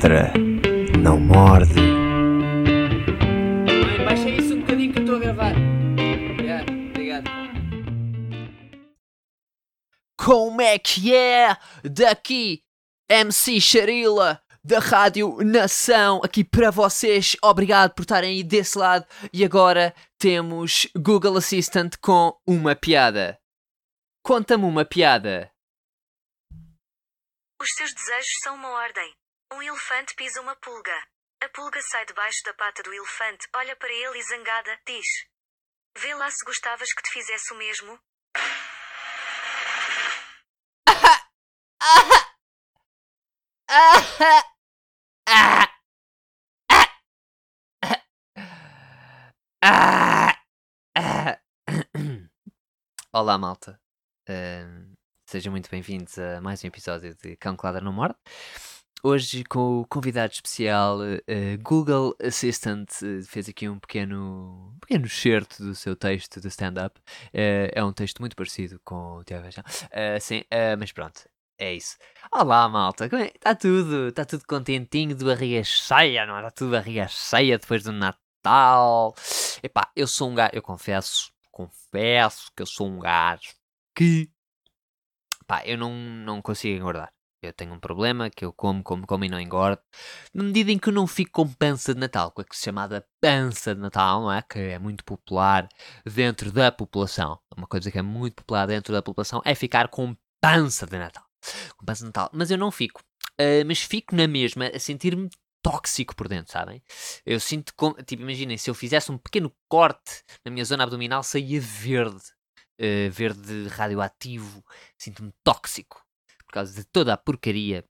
ladra, não morde. Mãe, baixa isso um bocadinho que eu estou a gravar. Yeah, obrigado. Como é que é? Daqui, MC Charila, da Rádio Nação, aqui para vocês. Obrigado por estarem aí desse lado. E agora temos Google Assistant com uma piada. Conta-me uma piada. Os seus desejos são uma ordem. Um elefante pisa uma pulga. A pulga sai debaixo da pata do elefante, olha para ele e zangada, diz: Vê lá se gostavas que te fizesse o mesmo. Olá, malta. Ahm, sejam muito bem-vindos a mais um episódio de Cão que Ladra no Morte. Hoje, com o convidado especial, eh, Google Assistant eh, fez aqui um pequeno, pequeno certo do seu texto de stand-up. Eh, é um texto muito parecido com o Tiago Vajão. sim, mas pronto, é isso. Olá, malta. Está tudo? Está tudo contentinho de barriga cheia, não é? Está tudo barriga cheia depois do Natal. Epá, eu sou um gajo, eu confesso, confesso que eu sou um gajo que, pá, eu não, não consigo engordar. Eu tenho um problema que eu como, como, como e não engordo. Na medida em que eu não fico com pança de Natal, com a chamada pança de Natal, não é? Que é muito popular dentro da população. Uma coisa que é muito popular dentro da população é ficar com pança de Natal. Com pança de Natal. Mas eu não fico. Ah, mas fico na mesma a sentir-me tóxico por dentro, sabem? Eu sinto como, tipo, imaginem, se eu fizesse um pequeno corte na minha zona abdominal, saía verde, eh, verde radioativo, sinto-me tóxico por causa de toda a porcaria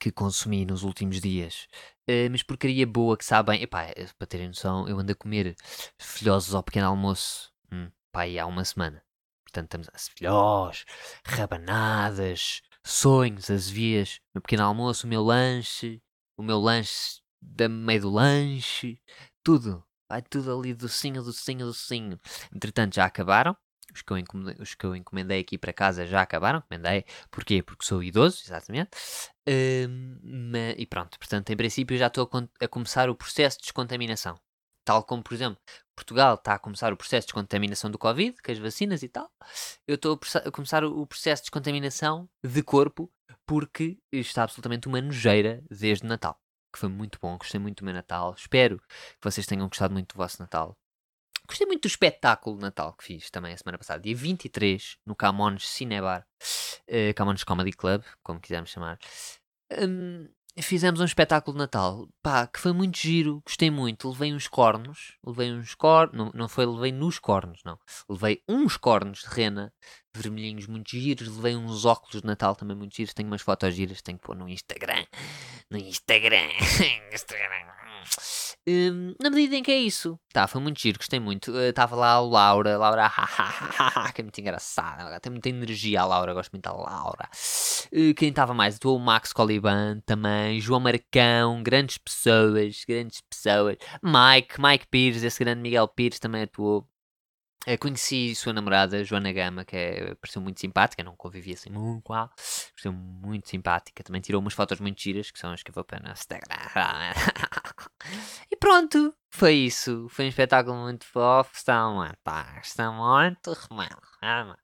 que consumi nos últimos dias. Eh, mas porcaria boa que sabem, epá, eh, para terem noção, eu ando a comer filhosos ao pequeno almoço, hum, pá, há uma semana. Portanto, estamos a filhós, rabanadas, sonhos, azevias, o meu pequeno almoço, o meu lanche, o meu lanche da meio do lanche, tudo. Vai tudo ali docinho, docinho, docinho. Entretanto, já acabaram. Os que, eu encomendei, os que eu encomendei aqui para casa já acabaram. Encomendei. Porquê? Porque sou idoso, exatamente. Ma- e pronto, portanto, em princípio já estou a, a começar o processo de descontaminação. Tal como, por exemplo, Portugal está a começar o processo de descontaminação do Covid, com as vacinas e tal. Eu estou a, a começar o, o processo de descontaminação de corpo porque está absolutamente uma nojeira desde Natal. Que foi muito bom, gostei muito do meu Natal. Espero que vocês tenham gostado muito do vosso Natal. Gostei muito do espetáculo de Natal que fiz também a semana passada, dia 23, no Camões Cinebar, uh, Camões Comedy Club, como quisermos chamar. Hum, fizemos um espetáculo de Natal, pá, que foi muito giro, gostei muito. Levei uns cornos, levei uns cornos, não, não foi levei nos cornos, não. Levei uns cornos de rena, vermelhinhos muito giros, levei uns óculos de Natal também muito giros. Tenho umas fotos giras, tenho que pôr no Instagram. No Instagram. Instagram. Hum, na medida em que é isso, tá, foi muito giro, gostei muito. Estava lá o Laura, Laura, que é muito engraçada, tem muita energia a Laura, gosto muito da Laura. Uh, quem estava mais? O Max Coliban também, João Marcão, grandes pessoas, grandes pessoas. Mike, Mike Pires, esse grande Miguel Pires também atuou. Eh, conheci sua namorada, Joana Gama, que é, pareceu muito simpática, não convivi assim muito com ela, pareceu muito simpática. Também tirou umas fotos muito giras, que são as que eu vou pôr no Instagram. e pronto, foi isso. Foi um espetáculo muito fofo. Estão, pá, estão muito remando.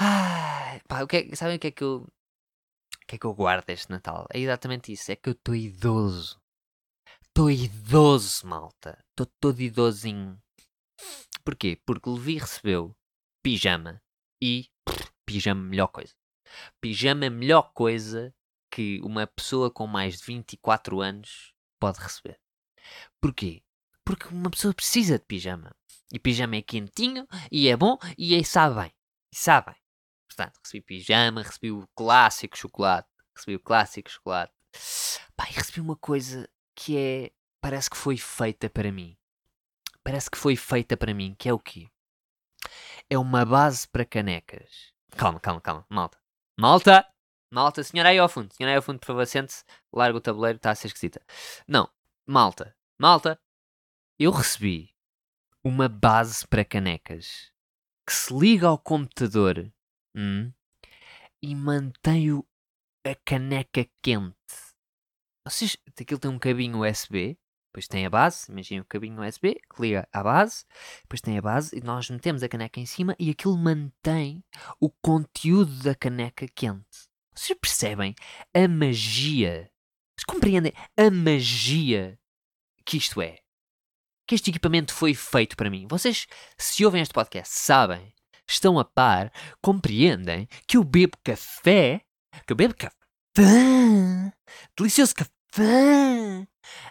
Ai, pá, o que é, sabem o que é que eu. O que é que eu guardo este Natal? É exatamente isso. É que eu estou idoso. Estou idoso, malta. Estou todo idosinho. Porquê? Porque Levi recebeu pijama e pff, pijama melhor coisa. Pijama é melhor coisa que uma pessoa com mais de 24 anos pode receber. Porquê? Porque uma pessoa precisa de pijama. E pijama é quentinho e é bom e é, sabe bem. E sabe bem. Recebi pijama, recebi o clássico chocolate. Recebi o clássico chocolate. Pá, e recebi uma coisa que é. Parece que foi feita para mim parece que foi feita para mim, que é o quê? É uma base para canecas. Calma, calma, calma, malta. Malta! Malta, senhora aí ao fundo, senhora aí ao fundo, por favor, sente-se, larga o tabuleiro, está a ser esquisita. Não, malta, malta, eu recebi uma base para canecas que se liga ao computador hum, e mantém o- a caneca quente. Vocês, aquilo tem um cabinho USB, depois tem a base, imagina o cabinho USB que liga à base, depois tem a base e nós metemos a caneca em cima e aquilo mantém o conteúdo da caneca quente. Vocês percebem a magia? Vocês compreendem a magia que isto é? Que este equipamento foi feito para mim. Vocês, se ouvem este podcast, sabem, estão a par, compreendem que eu bebo café, que eu bebo café, delicioso café,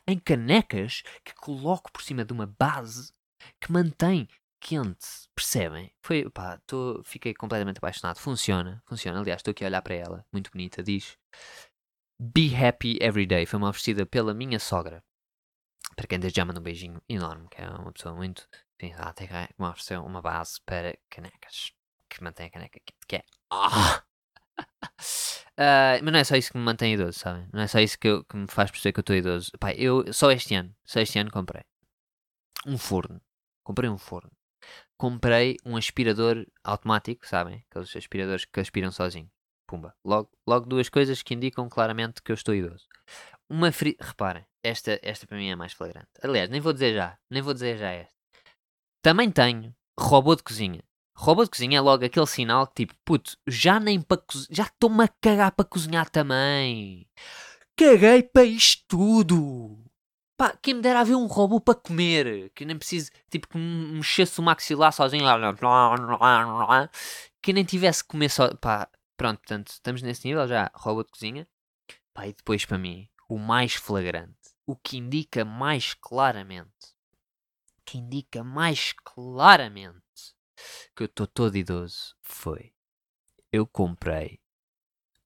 em canecas que coloco por cima de uma base que mantém quente, percebem? Foi, pá, fiquei completamente apaixonado. Funciona, funciona. Aliás, estou aqui a olhar para ela, muito bonita. Diz Be Happy Every Day. Foi uma oferecida pela minha sogra. Para quem desde já manda um beijinho enorme, que é uma pessoa muito. Enfim, ela tem que me ofereceu uma base para canecas. Que mantém a caneca que é. Ah! Uh, mas não é só isso que me mantém idoso, sabem? Não é só isso que, eu, que me faz perceber que eu estou idoso. Pai, eu só este ano, só este ano comprei um forno. Comprei um forno. Comprei um aspirador automático, sabem? Aqueles aspiradores que aspiram sozinho. Pumba. Logo, logo duas coisas que indicam claramente que eu estou idoso. Uma fri... Reparem, esta, esta para mim é mais flagrante. Aliás, nem vou dizer já. Nem vou dizer já esta. Também tenho robô de cozinha. Robô de cozinha é logo aquele sinal que tipo, puto, já nem para cozinhar, já estou-me a cagar para cozinhar também. Caguei para isto tudo. Pá, quem me dera haver um robô para comer, que nem preciso, tipo, que me mexesse o maxilar sozinho, que nem tivesse que comer só, pá, pronto, portanto, estamos nesse nível já, robô de cozinha. Pá, e depois para mim, o mais flagrante, o que indica mais claramente, que indica mais claramente que eu estou todo idoso foi eu comprei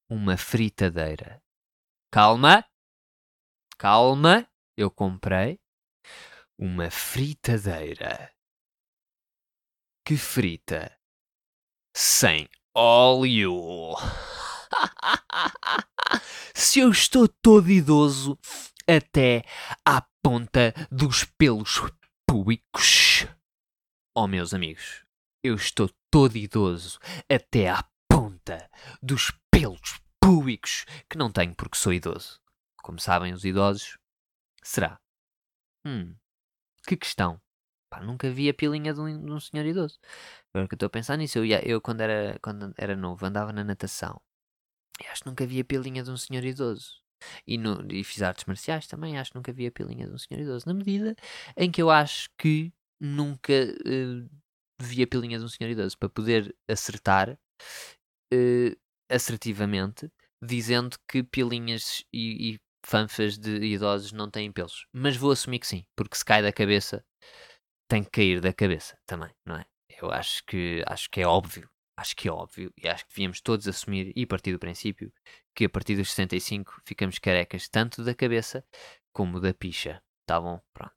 uma fritadeira. Calma, calma, eu comprei uma fritadeira que frita sem óleo. Se eu estou todo idoso até à ponta dos pelos públicos. Oh, meus amigos, eu estou todo idoso até à ponta dos pelos públicos que não tenho porque sou idoso. Como sabem os idosos, será? Hum, que questão. Pá, nunca vi a pilinha de um, de um senhor idoso. Agora que eu estou a pensar nisso, eu, eu quando, era, quando era novo andava na natação. E acho que nunca vi a pilinha de um senhor idoso. E, no, e fiz artes marciais também, acho que nunca vi a pilinha de um senhor idoso. Na medida em que eu acho que nunca uh, vi a pilinha de um senhor idoso para poder acertar uh, assertivamente, dizendo que pilinhas e, e fanfas de idosos não têm pelos. Mas vou assumir que sim, porque se cai da cabeça, tem que cair da cabeça também, não é? Eu acho que, acho que é óbvio, acho que é óbvio, e acho que devíamos todos assumir e partir do princípio que a partir dos 65 ficamos carecas tanto da cabeça como da picha. Tá bom? Pronto.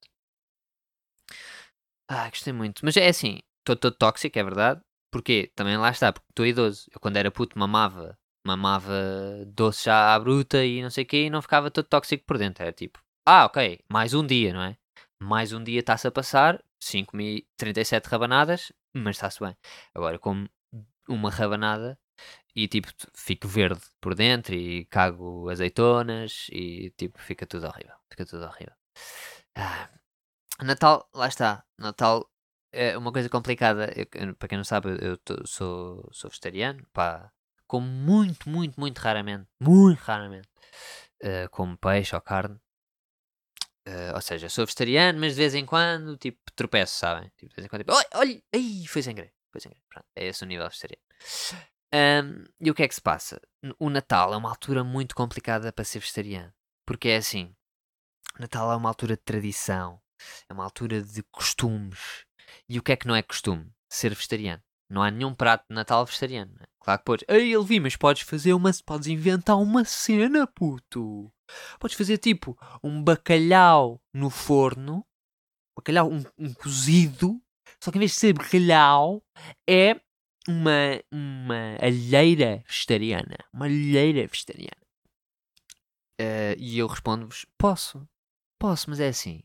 Ah, gostei muito. Mas é assim, estou todo tóxico, é verdade. Porquê? Também lá está, porque estou idoso. Eu quando era puto mamava, mamava doce já à bruta e não sei o quê e não ficava todo tóxico por dentro. Era tipo, ah, ok, mais um dia, não é? Mais um dia está-se a passar, 5 comi 37 rabanadas, mas está-se bem. Agora, como uma rabanada e tipo, fico verde por dentro e cago azeitonas e tipo, fica tudo horrível. Fica tudo horrível. Ah, Natal, lá está. Natal é uma coisa complicada. Eu, para quem não sabe, eu tô, sou, sou vegetariano. Pá, como muito, muito, muito raramente. Muito raramente. Uh, como peixe ou carne. Uh, ou seja, sou vegetariano, mas de vez em quando, tipo, tropeço, sabem? Tipo, de vez em quando, tipo, olha, olha, foi sem querer. Sem querer. Pronto, é esse o nível vegetariano. Um, e o que é que se passa? O Natal é uma altura muito complicada para ser vegetariano. Porque é assim: Natal é uma altura de tradição, é uma altura de costumes. E o que é que não é costume? Ser vegetariano. Não há nenhum prato de Natal vegetariano. Né? Claro que podes. Ei, Elvi, mas podes fazer uma. Podes inventar uma cena, puto. Podes fazer tipo um bacalhau no forno. Bacalhau, um, um cozido. Só que em vez de ser bacalhau, é uma, uma alheira vegetariana. Uma alheira vegetariana. Uh, e eu respondo-vos: posso. Posso, mas é assim.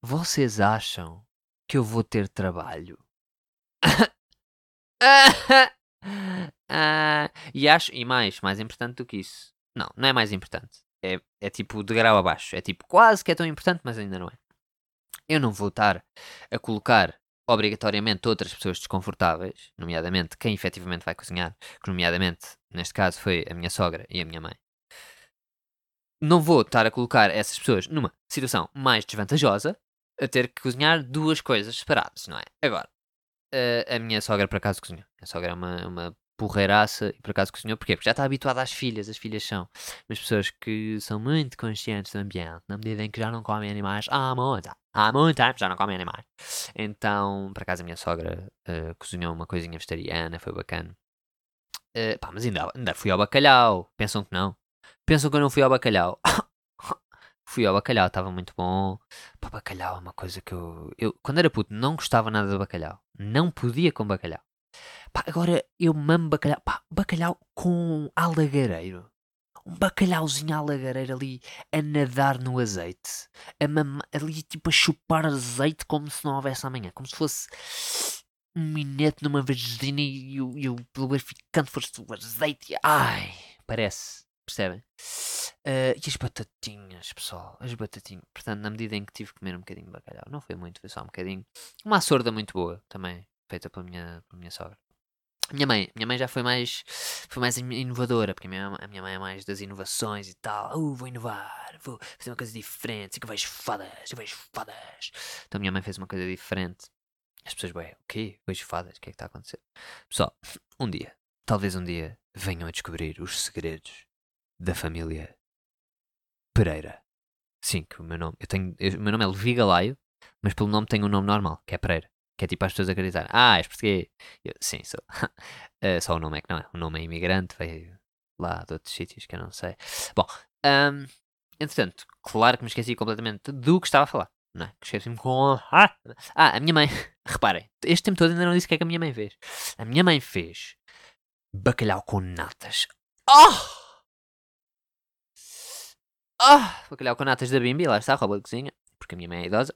Vocês acham que eu vou ter trabalho? ah, e acho, e mais, mais importante do que isso. Não, não é mais importante. é, é tipo de grau abaixo. É tipo quase que é tão importante, mas ainda não é. Eu não vou estar a colocar obrigatoriamente outras pessoas desconfortáveis, nomeadamente quem efetivamente vai cozinhar, que nomeadamente, neste caso, foi a minha sogra e a minha mãe. Não vou estar a colocar essas pessoas numa situação mais desvantajosa, a ter que cozinhar duas coisas separadas, não é? Agora, a, a minha sogra por acaso cozinhou. A sogra é uma, uma porreiraça e por acaso cozinhou. Porquê? Porque já está habituada às filhas. As filhas são umas pessoas que são muito conscientes do ambiente, na medida em que já não comem animais há muito, há muito tempo já não comem animais. Então, por acaso, a minha sogra uh, cozinhou uma coisinha vegetariana, foi bacana. Uh, pá, mas ainda, ainda fui ao bacalhau. Pensam que não? Pensam que eu não fui ao bacalhau? fui ao bacalhau, estava muito bom. Pá, bacalhau é uma coisa que eu, eu. Quando era puto, não gostava nada de bacalhau. Não podia com bacalhau. Pá, agora eu mamo bacalhau. Pá, bacalhau com alagareiro. Um bacalhauzinho alagareiro ali a nadar no azeite. A mama, ali tipo a chupar azeite como se não houvesse amanhã. Como se fosse um minete numa vagina e, o, e o lubrificante fosse o azeite. Ai, parece. Percebem? Uh, e as batatinhas, pessoal, as batatinhas. Portanto, na medida em que tive que comer um bocadinho de bacalhau, não foi muito, foi só um bocadinho. Uma açorda muito boa também, feita pela minha, pela minha sogra. Minha mãe, minha mãe já foi mais, foi mais inovadora, porque a minha, a minha mãe é mais das inovações e tal. Uh, vou inovar, vou fazer uma coisa diferente, sei que vejo fadas, eu vejo fadas. Então minha mãe fez uma coisa diferente. As pessoas, bem, o quê? Vejo fadas, o que é que está a acontecer? Pessoal, um dia, talvez um dia, venham a descobrir os segredos da família Pereira. Sim, que o meu nome, eu tenho, eu, o meu nome é Levi Galaio, mas pelo nome tenho um nome normal, que é Pereira. Que é tipo as pessoas acreditarem, ah, és português. Eu, sim, sou. uh, só o nome é que não é. O nome é imigrante, veio lá de outros sítios que eu não sei. Bom, um, entretanto, claro que me esqueci completamente do que estava a falar. Não é? Esqueci-me com. Ah, ah, a minha mãe. Reparem, este tempo todo ainda não disse o que é que a minha mãe fez. A minha mãe fez bacalhau com natas. Oh! Ah, bacalhau com natas da Bimbi, lá está, roupa de cozinha, porque a minha mãe é idosa.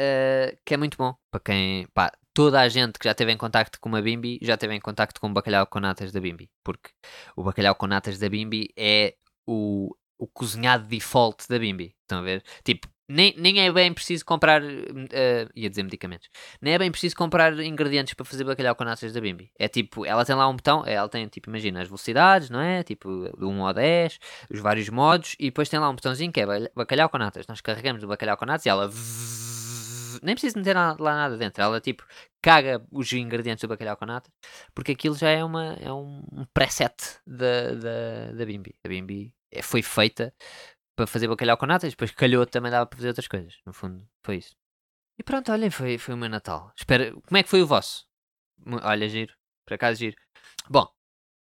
Uh, que é muito bom para quem, pá, toda a gente que já teve em contacto com uma Bimbi já teve em contacto com o bacalhau com natas da Bimbi, porque o bacalhau com natas da Bimbi é o, o cozinhado default da Bimbi. Estão a ver? Tipo, nem, nem é bem preciso comprar. Uh, ia dizer medicamentos. Nem é bem preciso comprar ingredientes para fazer bacalhau com natas da Bimbi. É tipo, ela tem lá um botão, ela tem tipo, imagina as velocidades, não é? Tipo, de 1 ao 10, os vários modos, e depois tem lá um botãozinho que é bacalhau com natas. Nós carregamos o bacalhau com natas e ela. Nem precisa meter lá nada dentro. Ela tipo caga os ingredientes do bacalhau com natas, porque aquilo já é, uma, é um preset da, da, da Bimbi. A Bimbi é, foi feita para fazer bacalhau com natas, depois calhou também dava para fazer outras coisas. No fundo, foi isso. E pronto, olhem, foi, foi o meu Natal. Espera, como é que foi o vosso? Olha, giro. Por acaso, giro. Bom,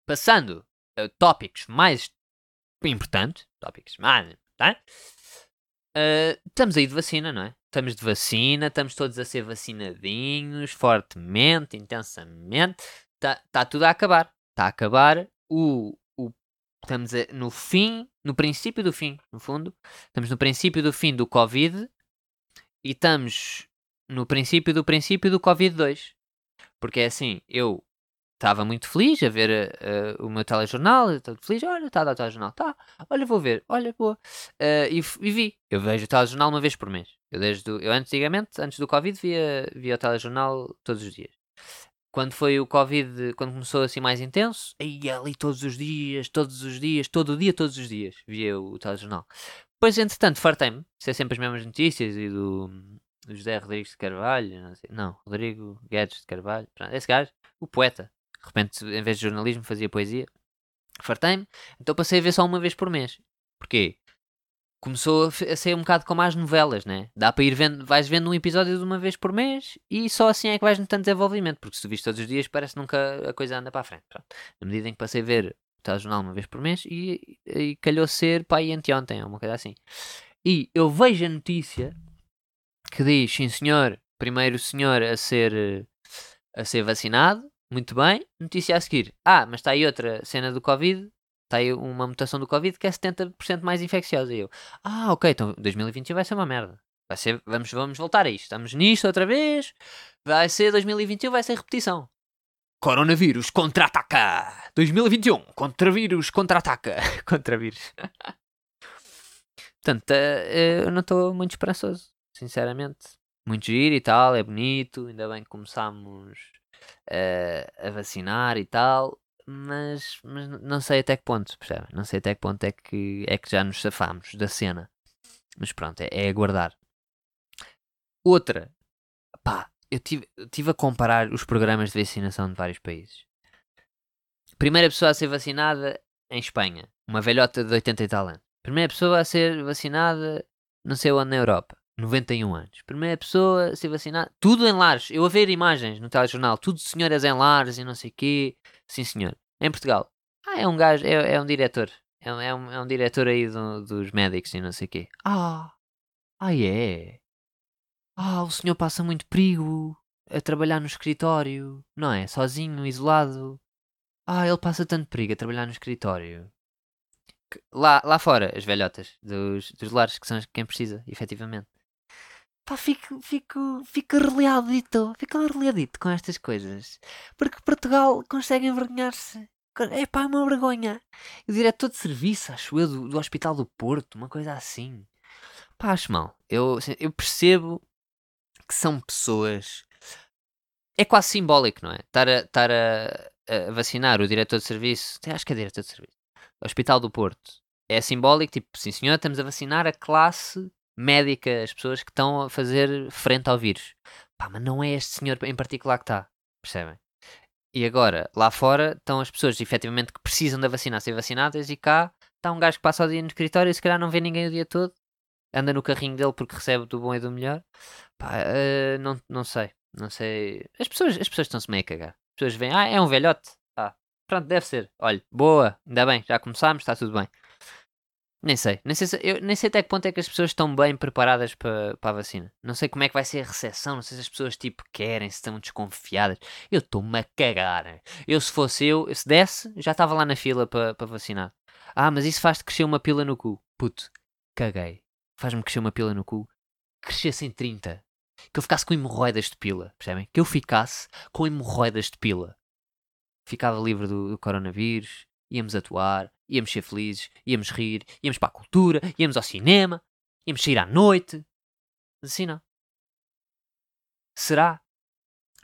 passando a tópicos mais importantes, tópicos mais importantes, uh, estamos aí de vacina, não é? Estamos de vacina, estamos todos a ser vacinadinhos, fortemente, intensamente. Está tá tudo a acabar. Está a acabar. O, estamos no fim, no princípio do fim, no fundo. Estamos no princípio do fim do Covid e estamos no princípio do princípio do Covid 2. Porque é assim, eu estava muito feliz a ver uh, o meu telejornal, estava feliz, olha, está a dar o telejornal, tá, olha, vou ver, olha, boa. Uh, e, e, vi, eu vejo o telejornal uma vez por mês. Eu, desde eu antigamente, antes do Covid, via, via o telejornal todos os dias quando foi o Covid, quando começou assim mais intenso, aí ali todos os dias, todos os dias, todo o dia, todos os dias, via o telejornal. Depois, entretanto, fartei-me, ser sempre as mesmas notícias e do, do José Rodrigues de Carvalho, não, sei, não, Rodrigo Guedes de Carvalho, esse gajo, o poeta, de repente, em vez de jornalismo, fazia poesia. Fartei-me, então passei a ver só uma vez por mês. Porquê? começou a ser um bocado como as novelas, né? Dá para ir vendo, vais vendo um episódio de uma vez por mês e só assim é que vais notando desenvolvimento, porque se tu viste todos os dias parece que nunca a coisa anda para a frente. Pronto. Na medida em que passei a ver o telejornal uma vez por mês e, e calhou ser pai anteontem, uma coisa assim. E eu vejo a notícia que diz, sim senhor, primeiro senhor a ser, a ser vacinado, muito bem, notícia a seguir. Ah, mas está aí outra cena do Covid, está aí uma mutação do Covid que é 70% mais infecciosa. E eu, ah, ok, então 2021 vai ser uma merda. Vai ser, vamos, vamos voltar a isto. Estamos nisto outra vez. Vai ser 2021, vai ser repetição. Coronavírus contra-ataca! 2021, contra-vírus contra-ataca! Contra-vírus. Portanto, eh, eu não estou muito esperançoso, sinceramente. Muito giro e tal, é bonito, ainda bem que começámos eh, a vacinar e tal, mas, mas não sei até que ponto, percebe? Não sei até que ponto é que, é que já nos safamos da cena. Mas pronto, é, é aguardar. Outra, pá, eu tive, tive a comparar os programas de vacinação de vários países. Primeira pessoa a ser vacinada em Espanha, uma velhota de 80 e tal anos. Primeira pessoa a ser vacinada, não sei onde na Europa, 91 anos. Primeira pessoa a ser vacinada, tudo em lares. Eu a ver imagens no telejornal, tudo senhoras em lares e não sei o quê. Sim, senhor. Em Portugal. Ah, é um gajo, é, é um diretor. É é um, é um diretor aí do, dos médicos e não sei o quê. Ah, ah é. Ah, o senhor passa muito perigo a trabalhar no escritório, não é? Sozinho, isolado. Ah, ele passa tanto perigo a trabalhar no escritório. Lá, lá fora, as velhotas dos, dos lares, que são quem precisa, efetivamente. Pá, fico, fico, fico arreliadito, fico com estas coisas. Porque Portugal consegue envergonhar-se. É pá, é uma vergonha. O diretor de serviço, acho eu, do, do Hospital do Porto, uma coisa assim. Pá, acho mal. Eu, assim, eu percebo que são pessoas. É quase simbólico, não é? Estar a, estar a, a vacinar o diretor de serviço. Acho que é diretor de serviço. Hospital do Porto. É simbólico, tipo, sim senhor, estamos a vacinar a classe médica, as pessoas que estão a fazer frente ao vírus. Pá, mas não é este senhor em particular que está. Percebem? E agora, lá fora, estão as pessoas efetivamente que precisam da vacina a ser vacinadas e cá está um gajo que passa o dia no escritório e se calhar não vê ninguém o dia todo. Anda no carrinho dele porque recebe do bom e do melhor. Pá, eh, não, não sei. Não sei. As pessoas, as pessoas estão-se meio a cagar. As pessoas veem, ah, é um velhote. Ah, pronto, deve ser. Olha, boa, ainda bem, já começámos, está tudo bem. Nem sei. Nem sei, se- eu, nem sei até que ponto é que as pessoas estão bem preparadas para a vacina. Não sei como é que vai ser a recepção. Não sei se as pessoas tipo querem, se estão desconfiadas. Eu estou-me a cagar. Eu, se fosse eu, se desse, já estava lá na fila para para vacinar. Ah, mas isso faz-te crescer uma pila no cu. Puto, caguei. Faz-me crescer uma pila no cu. Crescesse em 30. Que eu ficasse com hemorroidas de pila. Percebem? Que eu ficasse com hemorroidas de pila. Ficava livre do, do coronavírus. Íamos atuar. Íamos ser felizes. Íamos rir. Íamos para a cultura. Íamos ao cinema. Íamos sair à noite. Mas assim não. Será?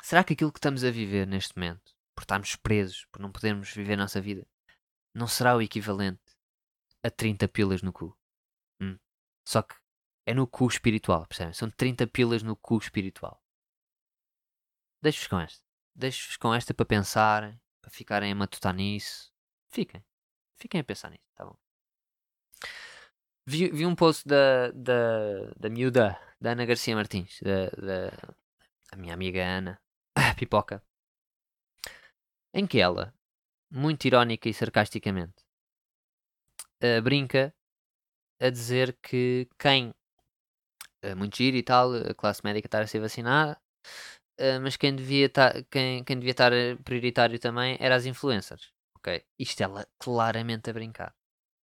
Será que aquilo que estamos a viver neste momento, por estarmos presos, por não podermos viver a nossa vida, não será o equivalente a 30 pilas no cu? Hum. Só que é no cu espiritual, percebem? São 30 pilas no cu espiritual. Deixo-vos com esta. Deixo-vos com esta para pensarem, para ficarem a matutar nisso. Fiquem. Fiquem a pensar nisso, tá bom? Vi, vi um post da, da, da miúda, da Ana Garcia Martins, da, da a minha amiga Ana, pipoca, em que ela, muito irónica e sarcasticamente, eh, brinca a dizer que quem, eh, muito giro e tal, a classe médica estar a ser vacinada, eh, mas quem devia estar quem, quem devia estar prioritário também era as influencers. Ok? Isto ela claramente a brincar.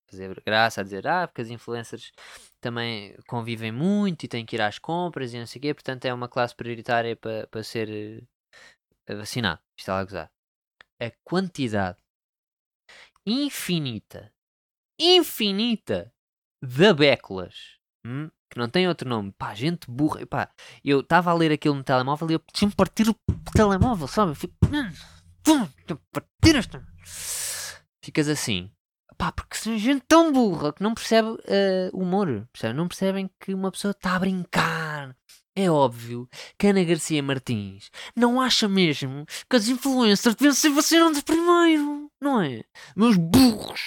Fazer graça a dizer, ah, porque as influencers também convivem muito e têm que ir às compras e não sei o quê, portanto é uma classe prioritária para para ser eh, vacinado. Isto ela a gozar. A quantidade infinita, infinita de béculas, hum, que não tem outro nome, pá, gente burra, pá, eu estava a ler aquilo no telemóvel e eu tinha-me partir o telemóvel, sabe? Eu fico, Ficas assim, pá, porque são gente tão burra que não percebe eh, humor, percebe? Não percebem que uma pessoa está a brincar. É óbvio que Ana Garcia Martins não acha mesmo que as influencers deviam ser vacinadas primeiro, não é? Meus burros!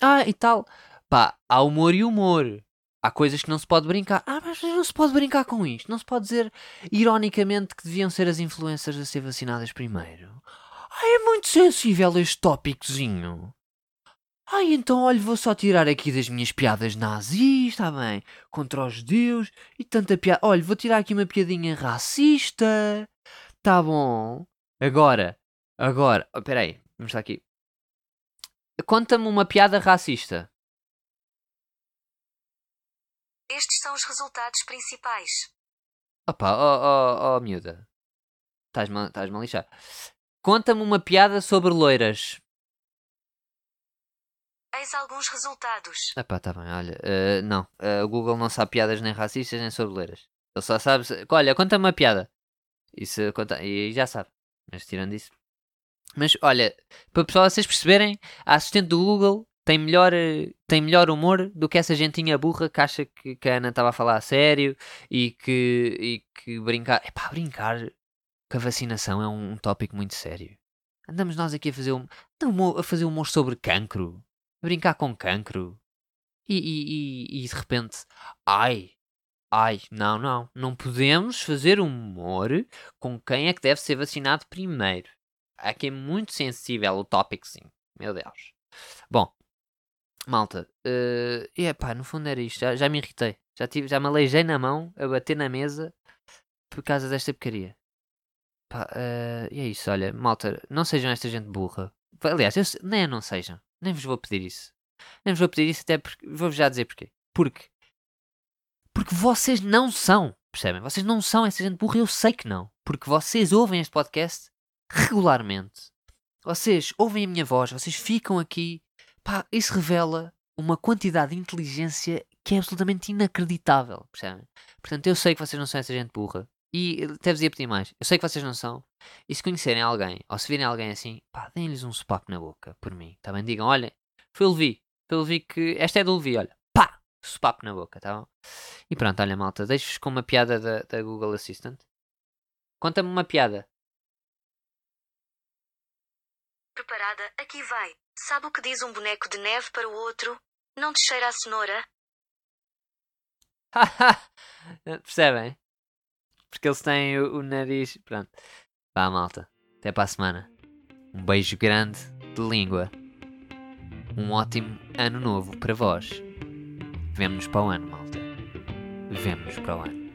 Ah, e tal. Pá, há humor e humor. Há coisas que não se pode brincar. Ah, mas não se pode brincar com isto. Não se pode dizer ironicamente que deviam ser as influencers a ser vacinadas primeiro. Ah, é muito sensível este tópicozinho. Ai, então olha, vou só tirar aqui das minhas piadas nazis, está bem? Contra os judeus e tanta piada. Olha, vou tirar aqui uma piadinha racista. Tá bom. Agora, agora, oh, peraí, vamos estar aqui. Conta-me uma piada racista. Estes são os resultados principais. Opa, oh, oh, oh miúda. Estás-me a- lixar. conta-me uma piada sobre loiras. Eis alguns resultados. Epá, tá bem, olha. eh, não, eh, o Google não sabe piadas nem racistas nem sobre loiras. Ele só sabe. se- Olha, conta-me uma piada. Isso conta. E já sabe. Mas tirando isso. Mas olha, para o pessoal vocês perceberem, a assistente do Google tem melhor, tem melhor humor do que essa gentinha burra que acha que, que a Ana estava a falar a sério e que, e que brincar. Epá, brincar com a vacinação é um, um tópico muito sério. Andamos nós aqui a fazer, um, a fazer humor sobre cancro, brincar com cancro. E, e, e, e de repente, ai, ai, não, não, não podemos fazer humor com quem é que deve ser vacinado primeiro. Aqui é muito sensível o tópico, sim. Meu Deus. Bom, malta, eh, e epá, no fundo era isto. Já, já me irritei. Já, tive, já me aleijei na mão a bater na mesa por causa desta porcaria. Pá, eh, e é isso, olha, malta, não sejam esta gente burra. Aliás, eu, nem não sejam. Nem vos vou pedir isso. Nem vos vou pedir isso, até porque. Vou-vos já dizer porquê. Porque. Porque vocês não são. Percebem? Vocês não são essa gente burra, eu sei que não. Porque vocês ouvem este podcast regularmente. Vocês ouvem a minha voz, vocês ficam aqui. Pá, isso revela uma quantidade de inteligência que é absolutamente inacreditável. Percebem? Portanto, eu sei que vocês não são essa gente burra. E até vos ia pedir mais. Eu sei que vocês não são. E se conhecerem alguém, ou se virem alguém assim, pá, deem-lhes um sopapo na boca, por mim. Também digam, olha, foi o Levi. Foi o Levi que. Esta é do Levi, olha. Pá! Sopapo na boca, tá bom? E pronto, olha, malta, deixo-vos com uma piada da, da Google Assistant. Conta-me uma piada. Preparada, aqui vai. Sabe o que diz um boneco de neve para o outro? Não te cheira a cenoura? Percebem? Porque eles têm o, o nariz. Pronto. Vá, malta. Até para a semana. Um beijo grande de língua. Um ótimo ano novo para vós. Vemo-nos para o ano, malta. Vemo-nos para o ano.